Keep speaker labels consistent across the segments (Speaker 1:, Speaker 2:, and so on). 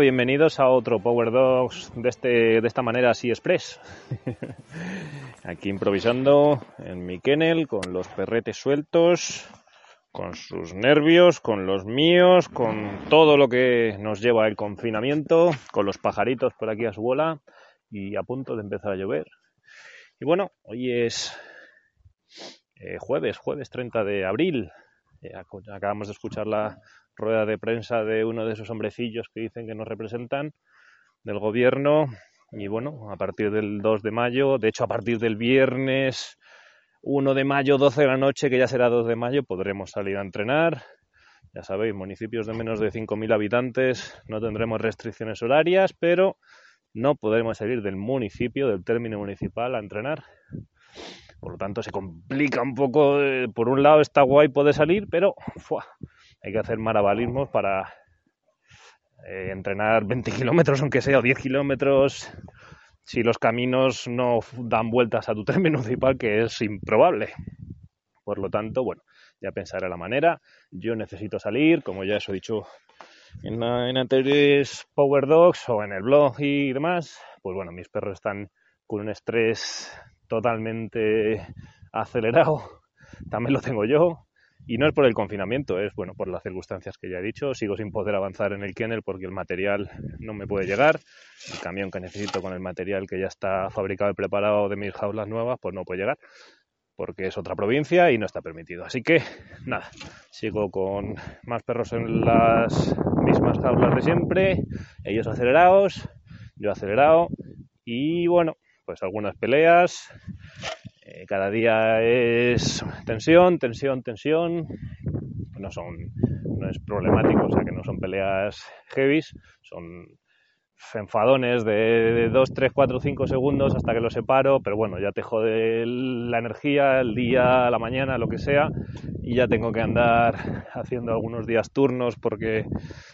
Speaker 1: Bienvenidos a otro Power Dogs de, este, de esta manera así express. Aquí improvisando en mi kennel con los perretes sueltos, con sus nervios, con los míos, con todo lo que nos lleva el confinamiento, con los pajaritos por aquí a su bola y a punto de empezar a llover. Y bueno, hoy es eh, jueves, jueves 30 de abril. Eh, acabamos de escuchar la rueda de prensa de uno de esos hombrecillos que dicen que nos representan del gobierno y bueno, a partir del 2 de mayo, de hecho a partir del viernes 1 de mayo, 12 de la noche, que ya será 2 de mayo, podremos salir a entrenar. Ya sabéis, municipios de menos de 5.000 habitantes no tendremos restricciones horarias, pero no podremos salir del municipio, del término municipal, a entrenar. Por lo tanto, se complica un poco. eh, Por un lado está guay poder salir, pero ¡fua! Hay que hacer maravalismos para eh, entrenar 20 kilómetros, aunque sea, o 10 kilómetros, si los caminos no dan vueltas a tu término municipal, que es improbable. Por lo tanto, bueno, ya pensaré la manera. Yo necesito salir, como ya os he dicho en, en anteriores Power Dogs o en el blog y demás. Pues bueno, mis perros están con un estrés totalmente acelerado. También lo tengo yo. Y no es por el confinamiento, es bueno por las circunstancias que ya he dicho. Sigo sin poder avanzar en el kennel porque el material no me puede llegar. El camión que necesito con el material que ya está fabricado y preparado de mis jaulas nuevas, pues no puede llegar porque es otra provincia y no está permitido. Así que nada, sigo con más perros en las mismas jaulas de siempre, ellos acelerados, yo acelerado y bueno, pues algunas peleas. Eh, cada día es tensión, tensión, tensión. No son, no es problemático, o sea que no son peleas heavies, son enfadones de 2, 3, 4, 5 segundos hasta que lo separo, pero bueno, ya te jode la energía, el día, la mañana, lo que sea, y ya tengo que andar haciendo algunos días turnos porque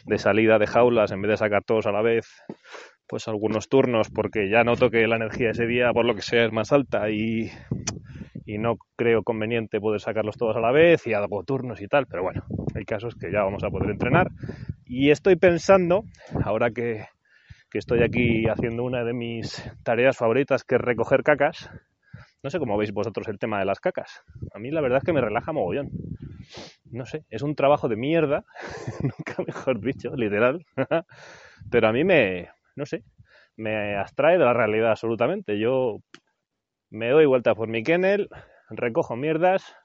Speaker 1: de salida de jaulas, en vez de sacar todos a la vez, pues algunos turnos porque ya noto que la energía ese día, por lo que sea, es más alta y, y no creo conveniente poder sacarlos todos a la vez y hago turnos y tal, pero bueno, el caso es que ya vamos a poder entrenar y estoy pensando, ahora que, que estoy aquí haciendo una de mis tareas favoritas que es recoger cacas, no sé cómo veis vosotros el tema de las cacas. A mí la verdad es que me relaja mogollón. No sé, es un trabajo de mierda, nunca mejor dicho, literal. Pero a mí me, no sé, me abstrae de la realidad absolutamente. Yo me doy vuelta por mi kennel, recojo mierdas,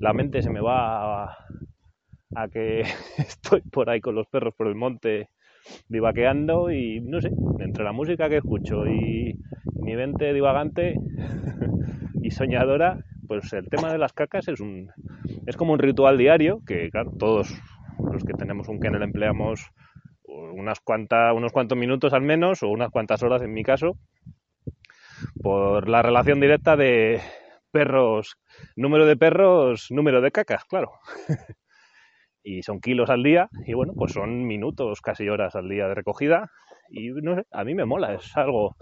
Speaker 1: la mente se me va a, que estoy por ahí con los perros por el monte divaqueando y no sé, entre la música que escucho y mi mente divagante y soñadora, pues el tema de las cacas es un es como un ritual diario que todos los que tenemos un kennel empleamos unas cuantas, unos cuantos minutos al menos o unas cuantas horas en mi caso por la relación directa de perros, número de perros, número de cacas, claro. y son kilos al día y bueno, pues son minutos, casi horas al día de recogida y no sé, a mí me mola, es algo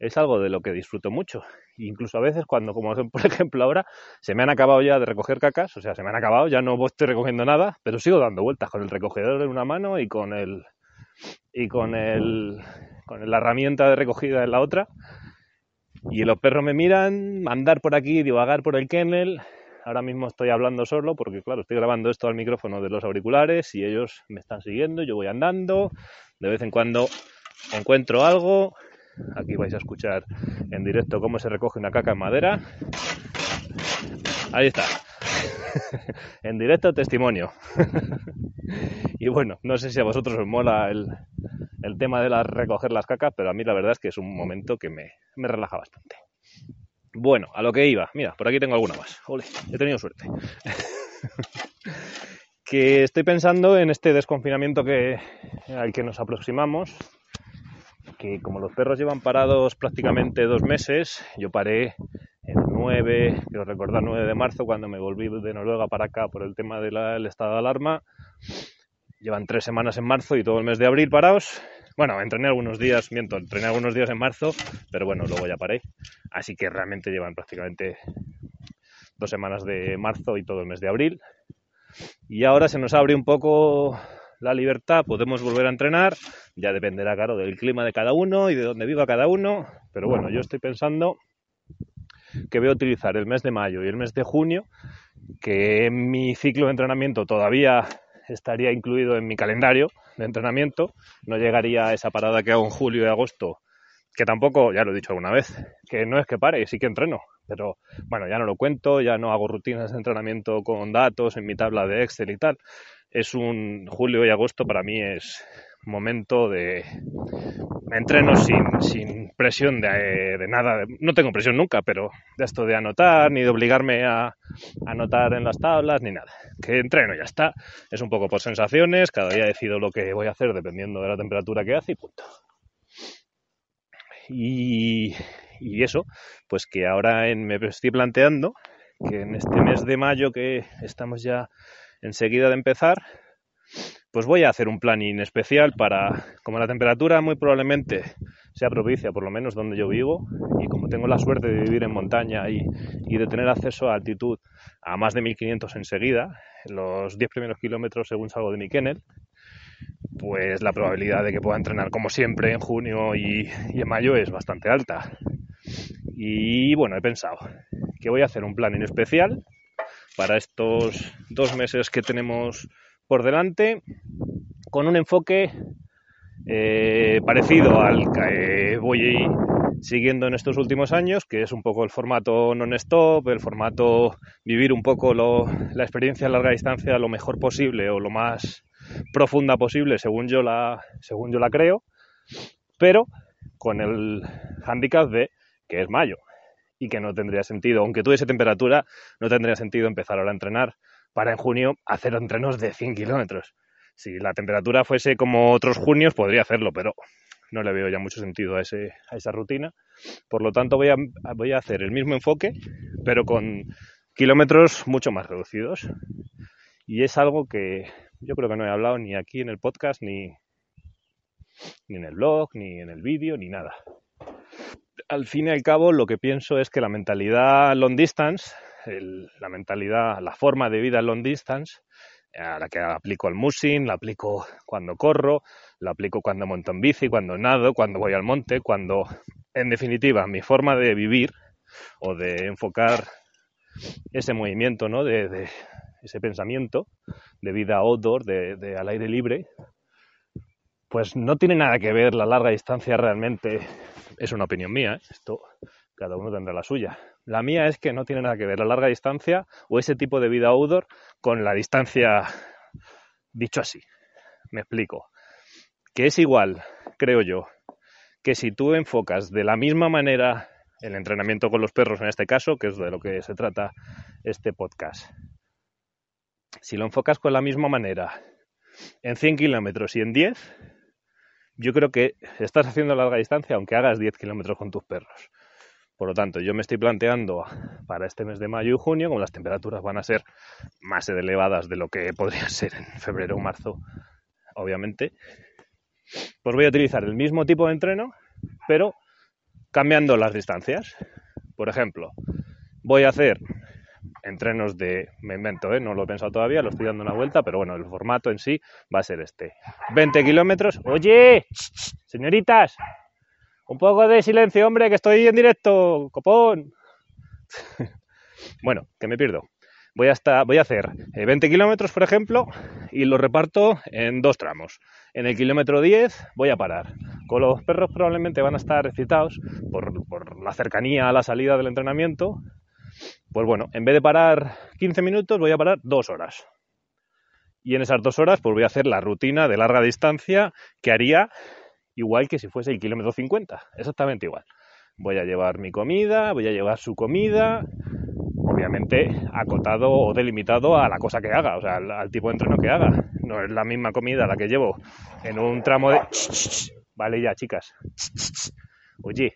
Speaker 1: es algo de lo que disfruto mucho. Incluso a veces cuando, como por ejemplo ahora, se me han acabado ya de recoger cacas, o sea, se me han acabado, ya no estoy recogiendo nada, pero sigo dando vueltas con el recogedor en una mano y con el y con el con la herramienta de recogida en la otra. Y los perros me miran, andar por aquí, divagar por el kennel. Ahora mismo estoy hablando solo porque, claro, estoy grabando esto al micrófono de los auriculares y ellos me están siguiendo, yo voy andando. De vez en cuando encuentro algo. Aquí vais a escuchar en directo cómo se recoge una caca en madera. Ahí está. en directo testimonio. y bueno, no sé si a vosotros os mola el, tema de recoger las cacas, pero a mí la verdad es que es un momento que me, me relaja bastante. Bueno, a lo que iba. Mira, por aquí tengo alguna más. Ole, he tenido suerte. que estoy pensando en este desconfinamiento que, al que nos aproximamos, que como los perros llevan parados prácticamente dos meses, yo paré el 9, quiero recordar 9 de marzo, cuando me volví de Noruega para acá por el tema del estado de alarma. Llevan tres semanas en marzo y todo el mes de abril parados. Bueno, entrené algunos días, miento, entrené algunos días en marzo, pero bueno, luego ya paré. Así que realmente llevan prácticamente dos semanas de marzo y todo el mes de abril. Y ahora se nos abre un poco la libertad, podemos volver a entrenar, ya dependerá, claro, del clima de cada uno y de dónde viva cada uno, pero bueno, yo estoy pensando que voy a utilizar el mes de mayo y el mes de junio, que mi ciclo de entrenamiento todavía estaría incluido en mi calendario de entrenamiento, no llegaría a esa parada que hago en julio y agosto, que tampoco, ya lo he dicho alguna vez, que no es que pare, sí que entreno, pero bueno, ya no lo cuento, ya no hago rutinas de entrenamiento con datos en mi tabla de Excel y tal. Es un julio y agosto para mí es momento de entreno sin, sin presión de, de, nada, no tengo presión nunca, pero de esto de anotar, ni de obligarme a anotar en las tablas, ni nada. Que entreno, ya está. Es un poco por sensaciones, cada día decido lo que voy a hacer dependiendo de la temperatura que hace y punto. Y, y eso, pues que ahora me estoy planteando que en este mes de mayo que estamos ya enseguida de empezar, pues voy a hacer un planning especial para, como la temperatura muy probablemente sea propicia, por lo menos donde yo vivo, y como tengo la suerte de vivir en montaña y, de tener acceso a altitud a más de 1500 enseguida, los 10 primeros kilómetros según salgo de mi kennel, pues la probabilidad de que pueda entrenar como siempre en junio y, y en mayo es bastante alta. Y bueno, he pensado que voy a hacer un planning especial para estos dos meses que tenemos por delante con un enfoque eh, parecido al que voy siguiendo en estos últimos años, que es un poco el formato non-stop, el formato vivir un poco la experiencia a larga distancia lo mejor posible o lo más profunda posible según yo la, según yo la creo, pero con el handicap de que es mayo y que no tendría sentido, aunque tuviese temperatura, no tendría sentido empezar ahora a entrenar para en junio hacer entrenos de 100 kilómetros. Si la temperatura fuese como otros junios, podría hacerlo, pero no le veo ya mucho sentido a, esa rutina. Por lo tanto, voy a, voy a hacer el mismo enfoque, pero con kilómetros mucho más reducidos. Y es algo que yo creo que no he hablado ni aquí en el podcast, ni, ni en el blog, ni en el vídeo, ni nada al fin y al cabo lo que pienso es que la mentalidad long distance, la mentalidad, la forma de vida long distance, a la que aplico al musing, la aplico cuando corro, la aplico cuando monto en bici, cuando nado, cuando voy al monte, cuando, en definitiva, mi forma de vivir o de enfocar ese movimiento, ¿no? De, ese pensamiento de vida outdoor, de, de al aire libre, pues no tiene nada que ver la larga distancia realmente es una opinión mía, ¿eh? esto cada uno tendrá la suya. La mía es que no tiene nada que ver la larga distancia o ese tipo de vida outdoor con la distancia, dicho así. Me explico. Que es igual, creo yo, que si tú enfocas de la misma manera el entrenamiento con los perros en este caso, que es de lo que se trata este podcast, si lo enfocas con la misma manera en 100 kilómetros y en 10, yo creo que estás haciendo larga distancia aunque hagas 10 kilómetros con tus perros. Por lo tanto, yo me estoy planteando para este mes de mayo y junio, como las temperaturas van a ser más elevadas de lo que podría ser en febrero o marzo, obviamente, pues voy a utilizar el mismo tipo de entreno, pero cambiando las distancias. Por ejemplo, voy a hacer entrenos de, me invento, ¿eh? no lo he pensado todavía, lo estoy dando una vuelta, pero bueno, el formato en sí va a ser este. 20 kilómetros. Oye, señoritas, un poco de silencio, hombre, que estoy en directo, copón. bueno, que me pierdo. Voy a, estar, voy a hacer 20 eh, kilómetros, por ejemplo, y lo reparto en dos tramos. En el kilómetro 10 voy a parar. Con los perros probablemente van a estar excitados por, por la cercanía a la salida del entrenamiento Pues bueno, en vez de parar 15 minutos, voy a parar dos horas. Y en esas dos horas, pues voy a hacer la rutina de larga distancia que haría igual que si fuese el kilómetro 50, exactamente igual. Voy a llevar mi comida, voy a llevar su comida, obviamente acotado o delimitado a la cosa que haga, o sea, al, tipo de entreno que haga. No es la misma comida la que llevo en un tramo de... Vale ya, chicas. Oye.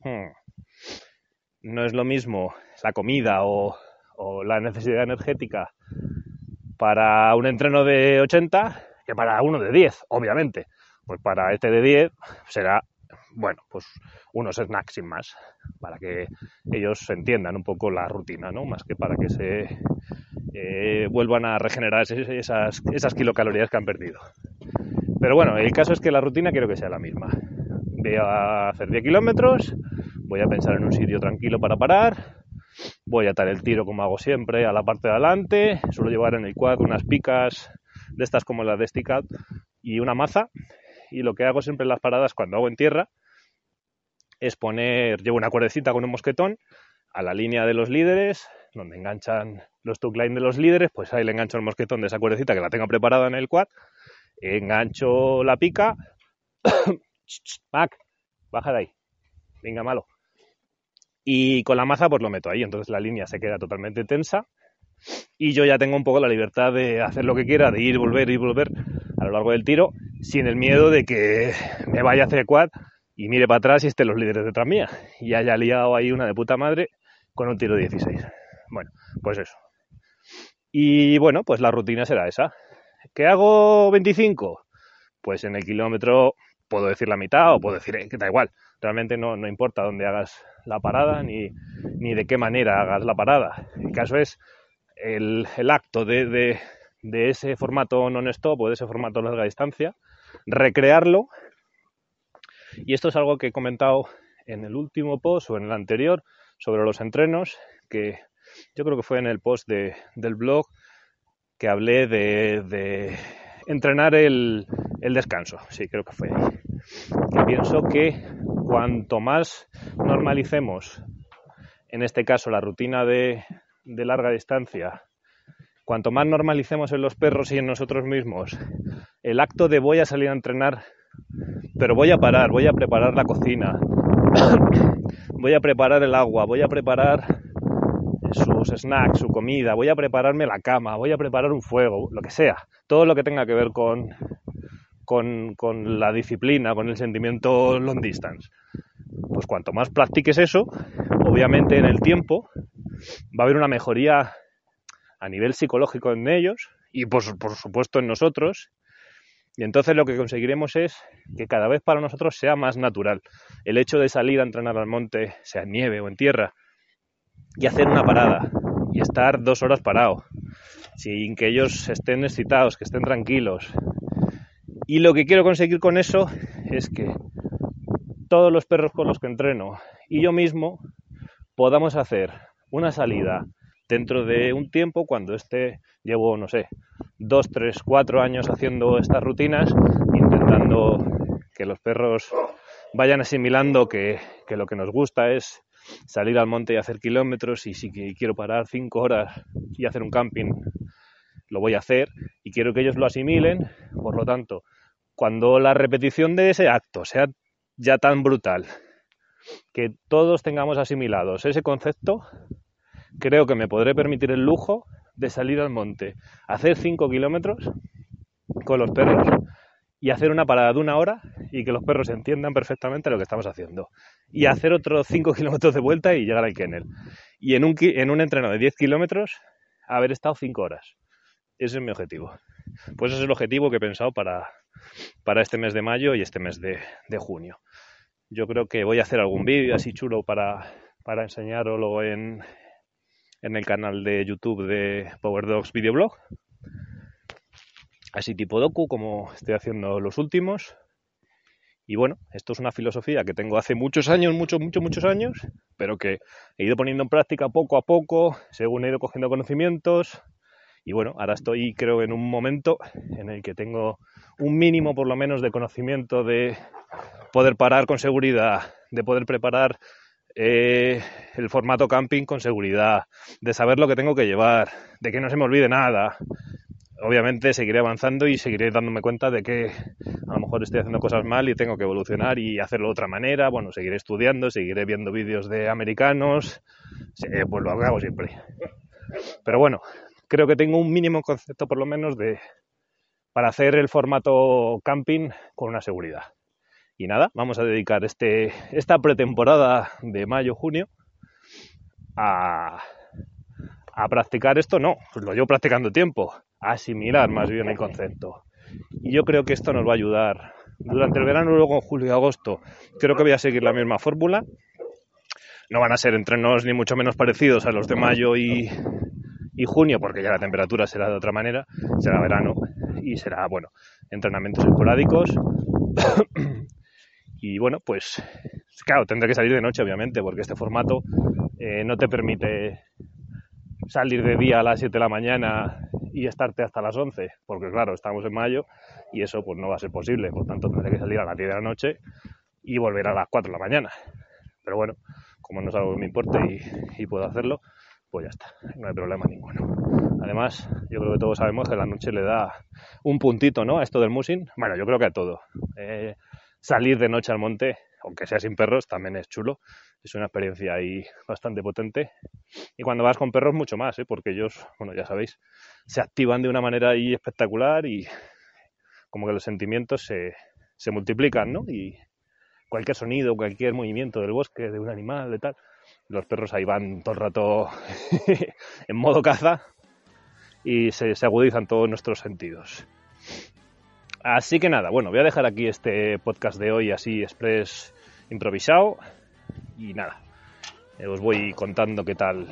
Speaker 1: Hmm. No es lo mismo la comida o, o la necesidad energética para un entreno de 80 que para uno de 10, obviamente. Pues para este de 10 será, bueno, pues unos snacks sin más, para que ellos entiendan un poco la rutina, ¿no? Más que para que se eh, vuelvan a regenerar esas, kilocalorías que han perdido. Pero bueno, el caso es que la rutina quiero que sea la misma. Voy a hacer 10 kilómetros, voy a pensar en un sitio tranquilo para parar, voy a atar el tiro como hago siempre a la parte de adelante, suelo llevar en el quad unas picas de estas como las de Stick y una maza y lo que hago siempre en las paradas cuando hago en tierra es poner, llevo una cuerdecita con un mosquetón a la línea de los líderes, donde enganchan los line de los líderes, pues ahí le engancho el mosquetón de esa cuerdecita que la tengo preparada en el quad, engancho la pica, Mac, baja de ahí, venga malo. Y con la maza pues lo meto ahí, entonces la línea se queda totalmente tensa y yo ya tengo un poco la libertad de hacer lo que quiera, de ir, volver, y volver a lo largo del tiro, sin el miedo de que me vaya a hacer quad y mire para atrás y estén los líderes detrás mía y haya liado ahí una de puta madre con un tiro 16. Bueno, pues eso. Y bueno, pues la rutina será esa. ¿Qué hago 25? Pues en el kilómetro puedo decir la mitad o puedo decir eh, que da igual. Realmente no, no importa dónde hagas la parada ni, ni de qué manera hagas la parada. El caso es el, acto de, ese formato non-stop o de ese formato larga distancia, recrearlo. Y esto es algo que he comentado en el último post o en el anterior sobre los entrenos, que yo creo que fue en el post del blog que hablé de, entrenar el, el, descanso. Sí, creo que fue ahí. Pienso que cuanto más normalicemos, en este caso, la rutina de, de larga distancia, cuanto más normalicemos en los perros y en nosotros mismos el acto de voy a salir a entrenar, pero voy a parar, voy a preparar la cocina, voy a preparar el agua, voy a preparar sus snacks, su comida, voy a prepararme la cama, voy a preparar un fuego, lo que sea, todo lo que tenga que ver con, con, con la disciplina, con el sentimiento long distance. Pues cuanto más practiques eso, obviamente en el tiempo va a haber una mejoría a nivel psicológico en ellos y por, supuesto en nosotros. Y entonces lo que conseguiremos es que cada vez para nosotros sea más natural. El hecho de salir a entrenar al monte, sea en nieve o en tierra, y hacer una parada y estar dos horas parado, sin que ellos estén excitados, que estén tranquilos. Y lo que quiero conseguir con eso es que todos los perros con los que entreno y yo mismo podamos hacer una salida dentro de un tiempo, cuando esté, llevo, no sé, dos, tres, cuatro años haciendo estas rutinas, intentando que los perros vayan asimilando que, lo que nos gusta es salir al monte y hacer kilómetros y si quiero parar cinco horas y hacer un camping, lo voy a hacer y quiero que ellos lo asimilen. Por lo tanto, cuando la repetición de ese acto sea ya tan brutal que todos tengamos asimilados ese concepto, creo que me podré permitir el lujo de salir al monte, hacer 5 kilómetros con los perros y hacer una parada de una hora y que los perros entiendan perfectamente lo que estamos haciendo. Y hacer otros 5 kilómetros de vuelta y llegar al kennel. Y en un, en un entreno de 10 kilómetros, haber estado 5 horas. Ese es mi objetivo. Pues ese es el objetivo que he pensado para, este mes de mayo y este mes de, junio. Yo creo que voy a hacer algún vídeo así chulo para, para enseñarlo en, en el canal de YouTube de Power Dogs Videoblog. Así tipo docu, como estoy haciendo los últimos. Y bueno, esto es una filosofía que tengo hace muchos años, muchos, muchos, muchos años, pero que he ido poniendo en práctica poco a poco, según he ido cogiendo conocimientos. Y bueno, ahora estoy, creo, en un momento en el que tengo un mínimo, por lo menos, de conocimiento de poder parar con seguridad, de poder preparar eh, el formato camping con seguridad, de saber lo que tengo que llevar, de que no se me olvide nada. Obviamente seguiré avanzando y seguiré dándome cuenta de que a lo mejor estoy haciendo cosas mal y tengo que evolucionar y hacerlo de otra manera. Bueno, seguiré estudiando, seguiré viendo vídeos de americanos, pues lo hago siempre. Pero bueno, creo que tengo un mínimo concepto por lo menos de para hacer el formato camping con una seguridad. Y nada, vamos a dedicar este, esta pretemporada de mayo-junio a, a practicar esto, no, pues lo llevo practicando tiempo, a asimilar más bien el concepto. Y yo creo que esto nos va a ayudar durante el verano, luego en julio y agosto. Creo que voy a seguir la misma fórmula. No van a ser entrenos ni mucho menos parecidos a los de mayo y, y junio, porque ya la temperatura será de otra manera, será verano y será, bueno, entrenamientos esporádicos. y bueno, pues claro, tendré que salir de noche, obviamente, porque este formato eh, no te permite salir de día a las 7 de la mañana y estarte hasta las 11, porque claro, estamos en mayo y eso pues no va a ser posible, por tanto tendré que salir a las 10 de la noche y volver a las 4 de la mañana. Pero bueno, como no es algo que me importe y, puedo hacerlo, pues ya está, no hay problema ninguno. Además, yo creo que todos sabemos que la noche le da un puntito, ¿no? A esto del musing. Bueno, yo creo que a todo. Eh, salir de noche al monte, aunque sea sin perros, también es chulo. Es una experiencia ahí bastante potente. Y cuando vas con perros, mucho más, ¿eh? porque ellos, bueno, ya sabéis, se activan de una manera ahí espectacular y como que los sentimientos se, se multiplican, ¿no? Y cualquier sonido, cualquier movimiento del bosque, de un animal, de tal, los perros ahí van todo el rato en modo caza y se, se agudizan todos nuestros sentidos. Así que nada, bueno, voy a dejar aquí este podcast de hoy así express improvisado y nada, eh, os voy contando qué tal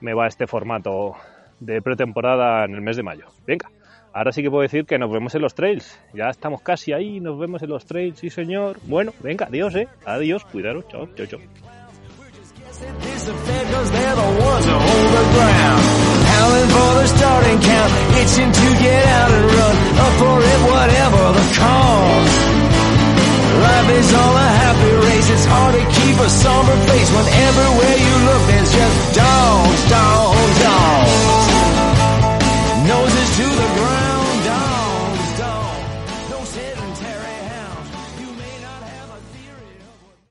Speaker 1: me va este formato de pretemporada en el mes de mayo. Venga, ahora sí que puedo decir que nos vemos en los trails. Ya estamos casi ahí, nos vemos en los trails, sí señor. Bueno, venga, adiós, eh. Adiós, cuidaros, chao, chao, chao. Howling for the starting count, itching to get out and run, up for it whatever the cost. Life is all a happy race, it's hard to keep a somber face when everywhere you look there's just dogs, dogs.